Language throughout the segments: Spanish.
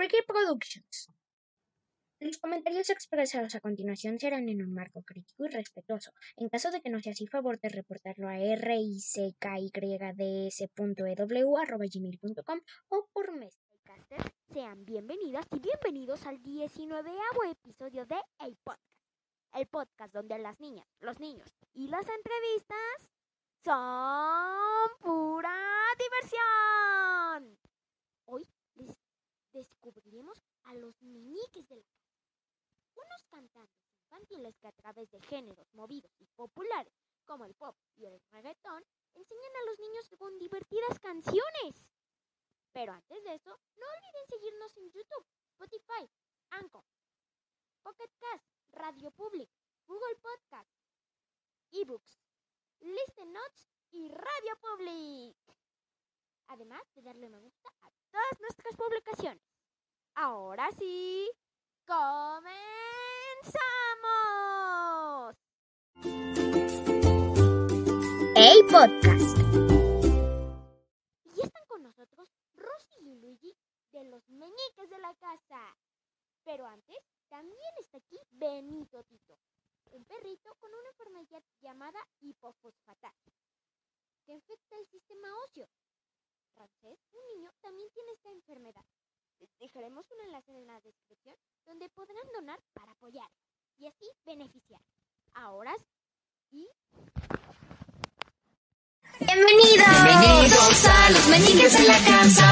Ricky Productions. Los comentarios expresados a continuación serán en un marco crítico y respetuoso. En caso de que no sea así, favor de reportarlo a rickydds.ew.gmail.com o por mes. Sean bienvenidas y bienvenidos al 19 episodio de El Podcast. El podcast donde las niñas, los niños y las entrevistas son pura diversión. Descubriremos a los meñiques de la unos cantantes infantiles que a través de géneros movidos y populares como el pop y el reggaetón enseñan a los niños con divertidas canciones. Pero antes de eso, no olviden seguirnos en YouTube, Spotify, Anchor, Pocket Cast, Radio Public, Google Podcast, eBooks, Listen Notes y Radio Public. Además de darle me gusta a todas nuestras publicaciones. Ahora sí, ¡Comenzamos! El podcast. Y están con nosotros Rosy y Luigi de los meñiques de la casa. Pero antes, también está aquí Benito Tito, un perrito con una enfermedad llamada hipofosfatasia, que infecta el sistema óseo. Francés, un niño, también tiene esta enfermedad dejaremos un enlace en la descripción donde podrán donar para apoyar y así beneficiar. Ahora y Bienvenidos. Bienvenidos a los meñiques en la casa.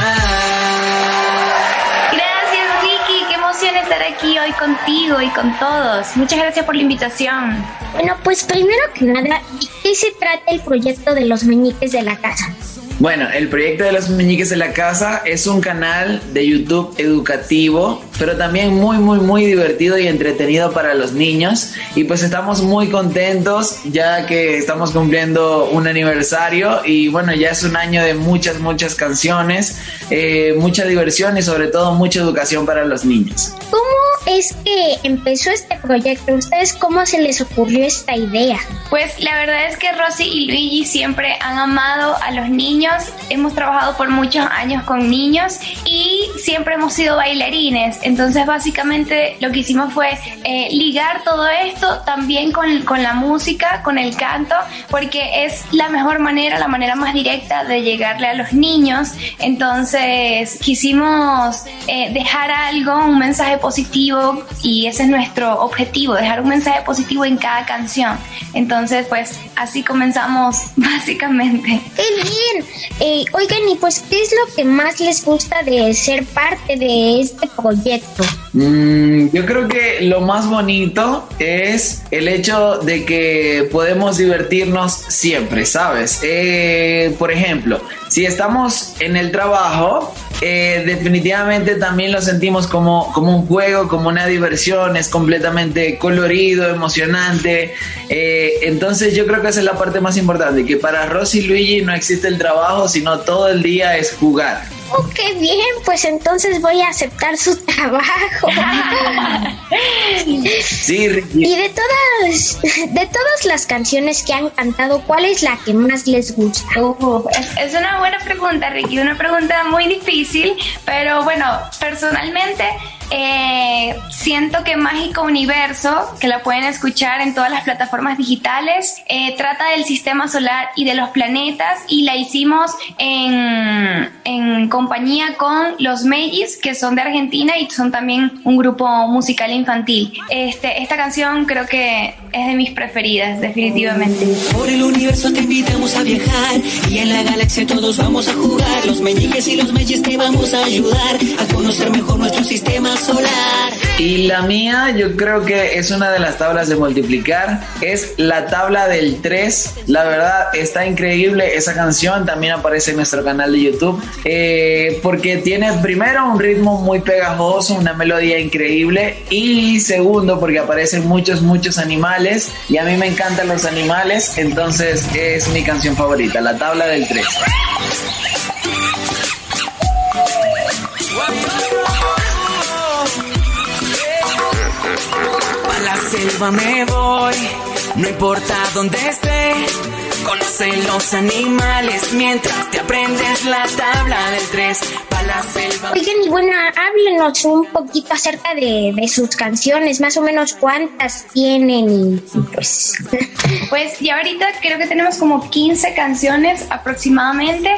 Gracias Vicky, qué emoción estar aquí hoy contigo y con todos. Muchas gracias por la invitación. Bueno, pues primero que nada, ¿de qué se trata el proyecto de los meñiques de la casa? Bueno, el proyecto de los meñiques en la casa es un canal de YouTube educativo, pero también muy, muy, muy divertido y entretenido para los niños. Y pues estamos muy contentos ya que estamos cumpliendo un aniversario y bueno, ya es un año de muchas, muchas canciones, eh, mucha diversión y sobre todo mucha educación para los niños. ¿Cómo es que empezó este proyecto? ¿Ustedes cómo se les ocurrió esta idea? Pues la verdad es que Rosy y Luigi siempre han amado a los niños. Hemos trabajado por muchos años con niños y siempre hemos sido bailarines. Entonces básicamente lo que hicimos fue eh, ligar todo esto también con, con la música, con el canto, porque es la mejor manera, la manera más directa de llegarle a los niños. Entonces quisimos eh, dejar algo, un mensaje positivo y ese es nuestro objetivo, dejar un mensaje positivo en cada canción. Entonces pues así comenzamos básicamente. ¡Qué bien! Eh, oigan, y pues, ¿qué es lo que más les gusta de ser parte de este proyecto? Mm, yo creo que lo más bonito es el hecho de que podemos divertirnos siempre, ¿sabes? Eh, por ejemplo, si estamos en el trabajo, eh, definitivamente también lo sentimos como, como un juego, como una diversión, es completamente colorido, emocionante. Eh, entonces yo creo que esa es la parte más importante, que para Rosy y Luigi no existe el trabajo, sino todo el día es jugar. Oh, qué bien, pues entonces voy a aceptar su trabajo. Sí, Ricky. y de todas, de todas las canciones que han cantado, ¿cuál es la que más les gusta? Uh, es, es una buena pregunta, Ricky, una pregunta muy difícil, pero bueno, personalmente eh, siento que Mágico Universo, que la pueden escuchar en todas las plataformas digitales, eh, trata del sistema solar y de los planetas y la hicimos en, en compañía con los Megis, que son de Argentina y son también un grupo musical infantil. Este, esta canción creo que es de mis preferidas, definitivamente. Por el universo te invitamos a viajar y en la galaxia todos vamos a jugar. Los meñiques y los meyes te vamos a ayudar a conocer mejor nuestro sistema solar. Y la mía, yo creo que es una de las tablas de multiplicar. Es la tabla del 3. La verdad, está increíble esa canción. También aparece en nuestro canal de YouTube. eh, porque tiene primero un ritmo muy pegajoso, una melodía increíble. Y segundo, porque aparecen muchos, muchos animales. Y a mí me encantan los animales. Entonces es mi canción favorita, la tabla del 3. Me voy, no importa dónde esté. Conoce los animales mientras te aprendes la tabla del 3. Oigan, y bueno, háblenos un poquito acerca de, de sus canciones, más o menos cuántas tienen y pues... Pues y ahorita creo que tenemos como 15 canciones aproximadamente.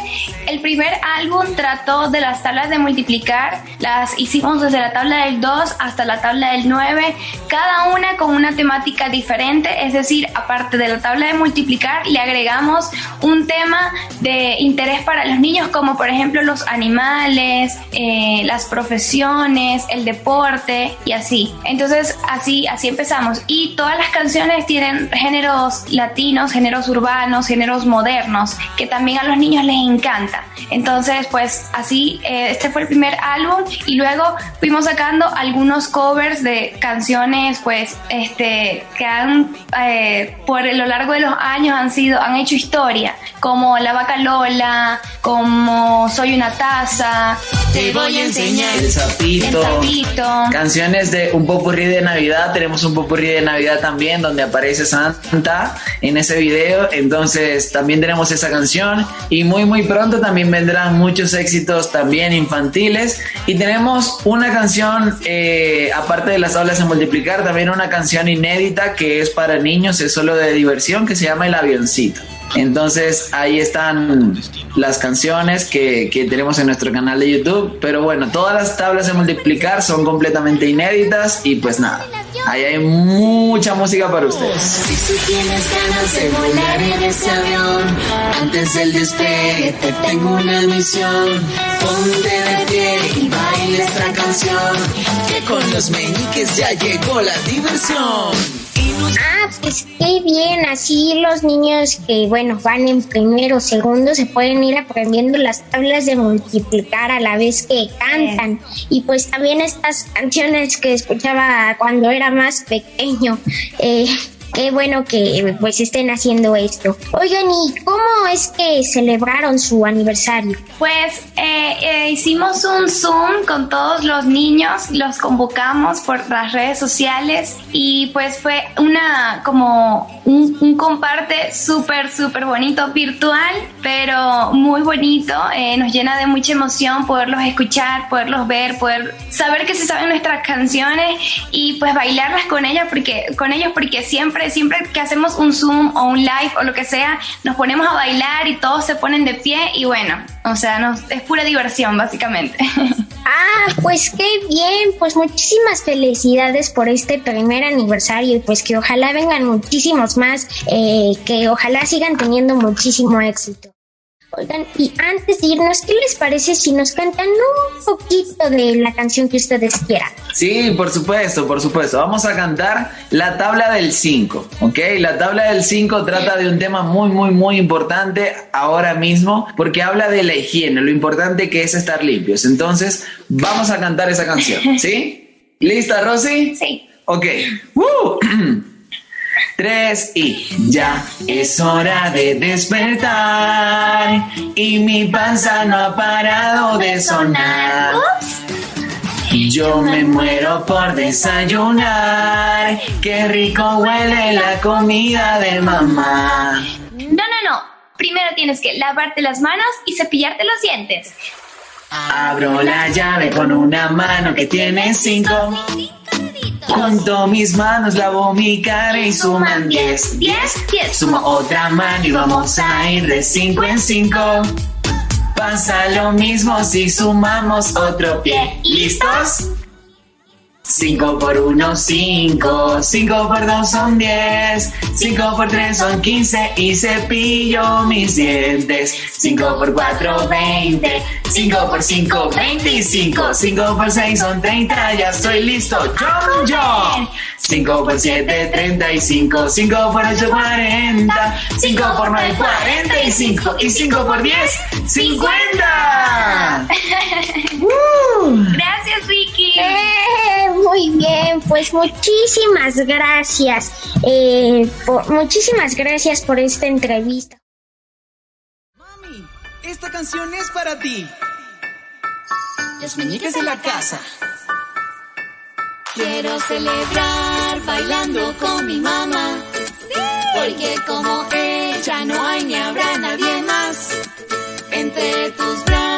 El primer álbum trató de las tablas de multiplicar, las hicimos desde la tabla del 2 hasta la tabla del 9, cada una con una temática diferente, es decir, aparte de la tabla de multiplicar, le agregamos un tema de interés para los niños, como por ejemplo los animales, eh, las profesiones, el deporte y así. Entonces así, así empezamos. Y todas las canciones tienen géneros latinos, géneros urbanos, géneros modernos, que también a los niños les encanta. Entonces, pues así, eh, este fue el primer álbum y luego fuimos sacando algunos covers de canciones, pues, este, que han, eh, por lo largo de los años han sido, han hecho historia, como La Vaca Lola, como Soy una taza, Te voy a enseñar. El El sapito. Canciones de un popurrí de Navidad, tenemos un popurrí de Navidad también donde aparece Santa en ese video, entonces también tenemos esa canción y muy muy pronto también vendrán muchos éxitos también infantiles y tenemos una canción, eh, aparte de las tablas de multiplicar, también una canción inédita que es para niños, es solo de diversión, que se llama El Avioncito. Entonces ahí están las canciones que, tenemos en nuestro canal de YouTube. Pero bueno, todas las tablas de multiplicar son completamente inéditas y pues nada, ahí hay mucha música para ustedes. Si tú tienes ganas de volar en ese avión, antes del despegue te tengo una misión. Ponte de pie y baila esta canción, que con los meñiques ya llegó la diversión. Ah, pues qué bien, así los niños que, bueno, van en primero o segundo se pueden ir aprendiendo las tablas de multiplicar a la vez que cantan. Y pues también estas canciones que escuchaba cuando era más pequeño. Eh, qué bueno que pues estén haciendo esto. Oigan, ¿y cómo es que celebraron su aniversario? Pues eh, eh, hicimos un Zoom con todos los niños, los convocamos por las redes sociales y pues fue una como un, un comparte súper, súper bonito virtual, pero muy bonito. eh, nos llena de mucha emoción poderlos escuchar, poderlos ver, poder saber que se saben nuestras canciones y pues bailarlas con ellas porque con ellos porque siempre siempre que hacemos un Zoom o un live o lo que sea, nos ponemos a bailar y todos se ponen de pie y bueno, o sea, nos, es pura diversión básicamente. Ah, pues qué bien, pues muchísimas felicidades por este primer aniversario y pues que ojalá vengan muchísimos más, eh, que ojalá sigan teniendo muchísimo éxito. Oigan, y antes de irnos, ¿qué les parece si nos cantan un poquito de la canción que ustedes quieran? Sí, por supuesto, por supuesto. Vamos a cantar la tabla del 5, ¿ok? La tabla del 5 trata de un tema muy, muy, muy importante ahora mismo porque habla de la higiene, lo importante que es estar limpios. Entonces, vamos a cantar esa canción, ¿sí? ¿Lista, Rosy? Sí. Ok. ¡Woo! Tres y ya es hora de despertar y mi panza no ha parado de sonar. Yo me muero por desayunar, qué rico huele la comida de mamá. No, no, no. Primero tienes que lavarte las manos y cepillarte los dientes. Abro la llave con una mano que tiene cinco. Junto mis manos lavo mi cara y suman diez. Diez, diez. Sumo otra mano y vamos a ir de 5 en 5. Pasa lo mismo si sumamos otro pie. ¿Listos? 5 por 1, 5. 5 por 2 son 10. 5 por 3 son 15. Y cepillo mis dientes. 5 por 4, 20. 5 por 5, 25. 5 por 6 son 30. Ya estoy listo. Jump, jump. 5 por 7, 35. 5 por 8, 40. 5 por 9, 45. Y 5 por 10, 50. ¡Uh! Gracias, Vicky. Eh, muy bien, pues muchísimas gracias. Eh, por- muchísimas gracias por esta entrevista. Mami, esta canción es para ti. Los meñiques de la casa. Quiero celebrar bailando con mi mamá. Porque como ella no hay ni habrá nadie más. Entre tus brazos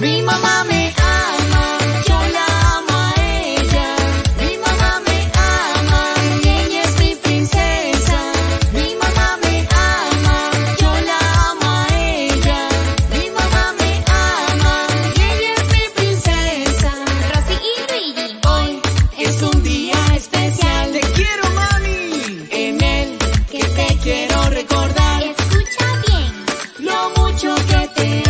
Mi mamá me ama, yo la amo a ella. Mi mamá me ama, ella es mi princesa. Mi mamá me ama, yo la amo a ella. Mi mamá me ama, ella es mi princesa. Rosy y Luigi. Hoy es un día especial. Te quiero, mami. En él que te quiero recordar. Escucha bien lo mucho que te